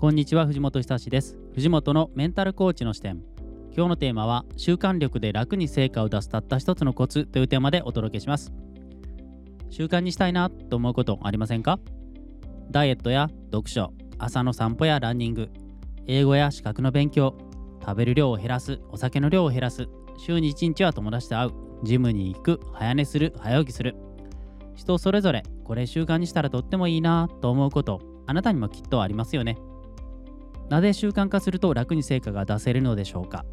こんにちは藤本久志です。藤本のメンタルコーチの視点。今日のテーマは習慣力で楽に成果を出すたった一つのコツというテーマでお届けします。習慣にしたいなと思うことありませんか？ダイエットや読書朝の散歩やランニング。英語や資格の勉強。食べる量を減らすお酒の量を減らす。週に1日は友達と会う。ジムに行く早寝する早起きする。人それぞれこれ習慣にしたらとってもいいなと思うことあなたにもきっとありますよね。なぜ習慣化すると楽に成果が出せるのでしょうか？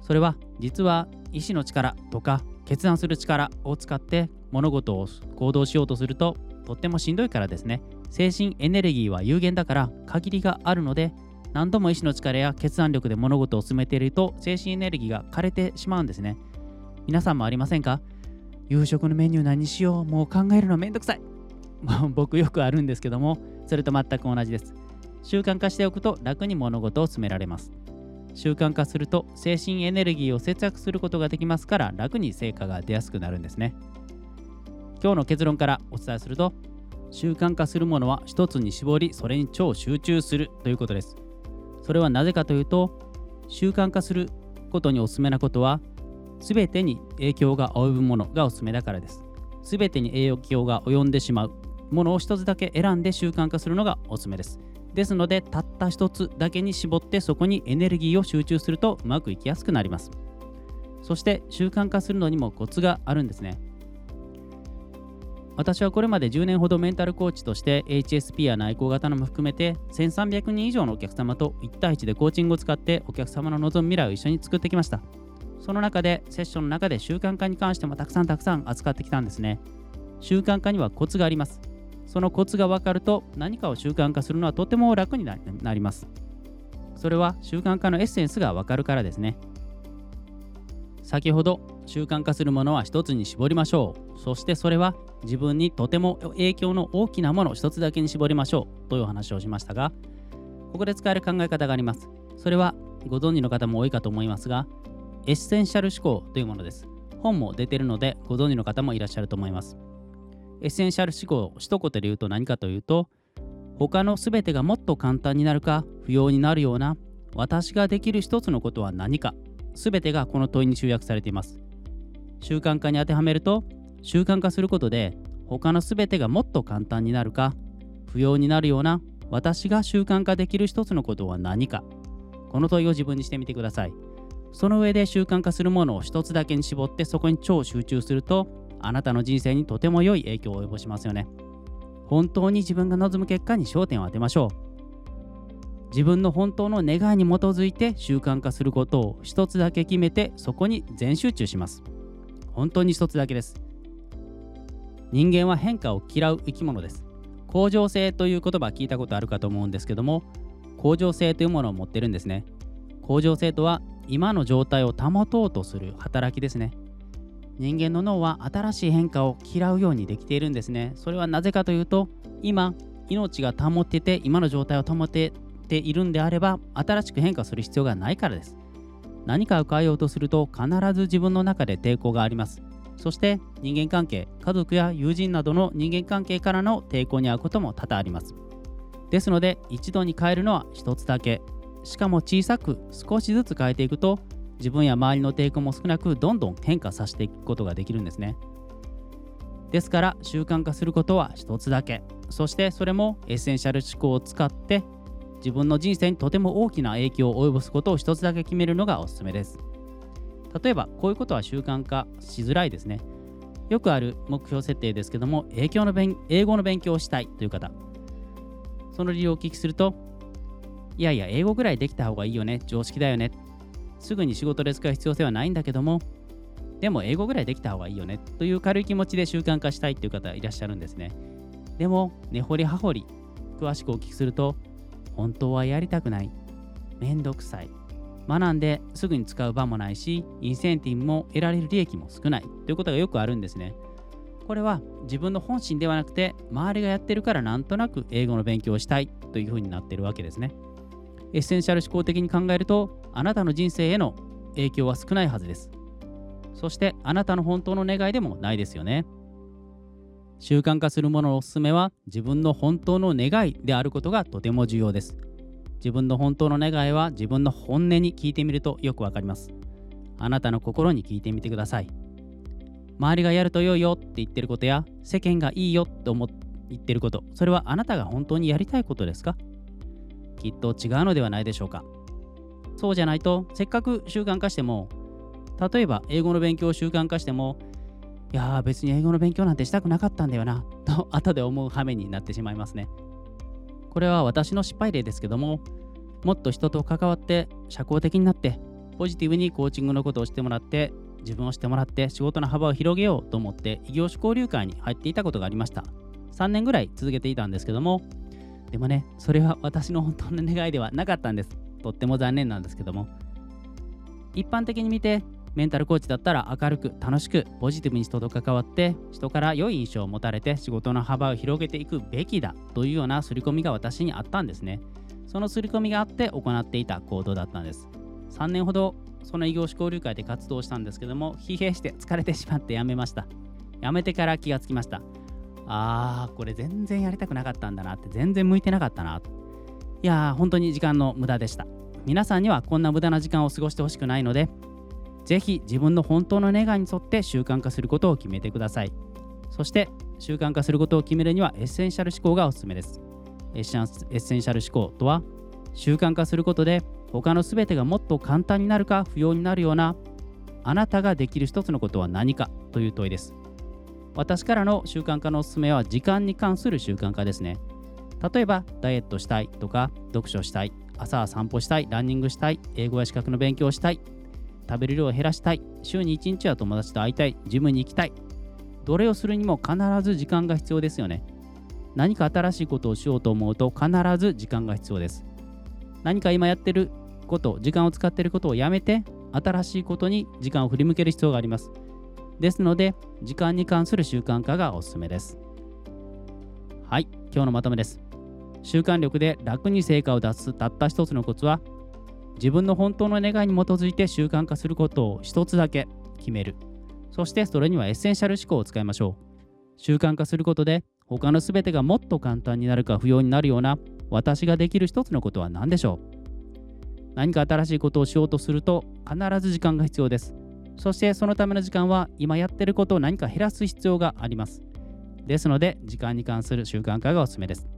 それは実は意志の力とか決断する力を使って物事を行動しようとするととってもしんどいからですね。精神エネルギーは有限だから限りがあるので何度も意志の力や決断力で物事を進めていると精神エネルギーが枯れてしまうんですね。皆さんもありませんか？夕食のメニュー何しよう？もう考えるのめんどくさい。僕よくあるんですけどもそれと全く同じです。習慣化しておくと楽に物事を進められます。習慣化すると精神エネルギーを節約することができますから楽に成果が出やすくなるんですね。今日の結論からお伝えすると習慣化するものは一つに絞りそれに超集中するということです。それはなぜかというと習慣化することにおすすめなことは全てに影響が及ぶものがおすすめだからです。全てに影響が及んでしまうものを一つだけ選んで習慣化するのがおすすめです。ですのでたった一つだけに絞ってそこにエネルギーを集中するとうまくいきやすくなります。そして習慣化するのにもコツがあるんですね。私はこれまで10年ほどメンタルコーチとして HSP や内向型のも含めて1300人以上のお客様と1対1でコーチングを使ってお客様の望む未来を一緒に作ってきました。その中でセッションの中で習慣化に関してもたくさんたくさん扱ってきたんですね。習慣化にはコツがあります。そのコツが分かると何かを習慣化するのはとても楽になります。それは習慣化のエッセンスが分かるからですね。先ほど習慣化するものは一つに絞りましょう。そしてそれは自分にとても影響の大きなもの一つだけに絞りましょう。というお話をしましたがここで使える考え方があります。それはご存知の方も多いかと思いますがエッセンシャル思考というものです。本も出てるのでご存知の方もいらっしゃると思います。エッセンシャル思考一言で言うと何かというと他の全てがもっと簡単になるか不要になるような私ができる一つのことは何か。全てがこの問いに集約されています。習慣化に当てはめると習慣化することで他の全てがもっと簡単になるか不要になるような私が習慣化できる一つのことは何か。この問いを自分にしてみてください。その上で習慣化するものを一つだけに絞ってそこに超集中するとあなたの人生にとても良い影響を及ぼしますよね。本当に自分が望む結果に焦点を当てましょう。自分の本当の願いに基づいて習慣化することを一つだけ決めてそこに全集中します。本当に一つだけです。人間は変化を嫌う生き物です。向上性という言葉聞いたことあるかと思うんですけども、向上性というものを持ってるんですね。向上性とは今の状態を保とうとする働きですね。人間の脳は新しい変化を嫌うようにできているんですね。それはなぜかというと、今、命が保ってて、今の状態を保てているんであれば、新しく変化する必要がないからです。何かを変えようとすると、必ず自分の中で抵抗があります。そして人間関係、家族や友人などの人間関係からの抵抗に遭うことも多々あります。ですので、一度に変えるのは一つだけ。しかも小さく少しずつ変えていくと自分や周りの抵抗も少なくどんどん変化させていくことができるんですね。ですから習慣化することは一つだけ。そしてそれもエッセンシャル思考を使って自分の人生にとても大きな影響を及ぼすことを一つだけ決めるのがおすすめです。例えばこういうことは習慣化しづらいですね。よくある目標設定ですけども影響の勉英語の勉強をしたいという方。その理由をお聞きするといやいや英語ぐらいできた方がいいよね。常識だよね。すぐに仕事で使う必要性はないんだけども、でも英語ぐらいできた方がいいよねという軽い気持ちで習慣化したいという方いらっしゃるんですね。でも、根掘り葉掘り、詳しくお聞きすると、本当はやりたくない、めんどくさい、学んですぐに使う場もないし、インセンティブも得られる利益も少ないということがよくあるんですね。これは自分の本心ではなくて、周りがやってるからなんとなく英語の勉強をしたいというふうになってるわけですね。エッセンシャル思考的に考えるとあなたの人生への影響は少ないはずですそしてあなたの本当の願いでもないですよね習慣化するもののおすすめは自分の本当の願いであることがとても重要です自分の本当の願いは自分の本音に聞いてみるとよくわかります。あなたの心に聞いてみてください。周りがやると良いよって言ってることや世間がいいよと思って言ってること、それはあなたが本当にやりたいことですか？きっと違うのではないでしょうか。そうじゃないと、せっかく習慣化しても、例えば英語の勉強を習慣化しても、いやー別に英語の勉強なんてしたくなかったんだよな、と後で思う羽目になってしまいますね。これは私の失敗例ですけども、もっと人と関わって社交的になって、ポジティブにコーチングのことをしてもらって、自分をしてもらって仕事の幅を広げようと思って異業種交流会に入っていたことがありました。3年ぐらい続けていたんですけども、でもね、それは私の本当の願いではなかったんです。とっても残念なんですけども。一般的に見て、メンタルコーチだったら明るく楽しくポジティブに人と関わって人から良い印象を持たれて仕事の幅を広げていくべきだというような刷り込みが私にあったんですね。その刷り込みがあって行っていた行動だったんです。3年ほどその異業種交流会で活動したんですけども疲弊して疲れてしまってやめました。やめてから気がつきました。あー、これ全然やりたくなかったんだなって、全然向いてなかったな。いやー、本当に時間の無駄でした。皆さんにはこんな無駄な時間を過ごしてほしくないので、ぜひ自分の本当の願いに沿って習慣化することを決めてください。そして習慣化することを決めるにはエッセンシャル思考がおすすめです。エッセンシャル思考とは習慣化することで他の全てがもっと簡単になるか不要になるようなあなたができる一つのことは何かという問いです。私からの習慣化のおすすめは時間に関する習慣化ですね。例えば、ダイエットしたいとか、読書したい、朝は散歩したい、ランニングしたい、英語や資格の勉強をしたい、食べる量を減らしたい、週に1日は友達と会いたい、ジムに行きたい。どれをするにも必ず時間が必要ですよね。何か新しいことをしようと思うと必ず時間が必要です。何か今やってること、時間を使っていることをやめて、新しいことに時間を振り向ける必要があります。ですので、時間に関する習慣化がおすすめです。はい、今日のまとめです。習慣力で楽に成果を出すたった一つのコツは、自分の本当の願いに基づいて習慣化することを一つだけ決める。そしてそれにはエッセンシャル思考を使いましょう。習慣化することで他の全てがもっと簡単になるか不要になるような私ができる一つのことは何でしょう？何か新しいことをしようとすると必ず時間が必要です。そしてそのための時間は今やってることを何か減らす必要があります。ですので時間に関する習慣化がおすすめです。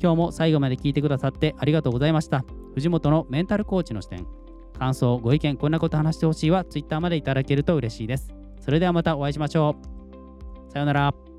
今日も最後まで聞いてくださってありがとうございました。藤本のメンタルコーチの視点。感想、ご意見、こんなこと話してほしいは Twitter までいただけると嬉しいです。それではまたお会いしましょう。さようなら。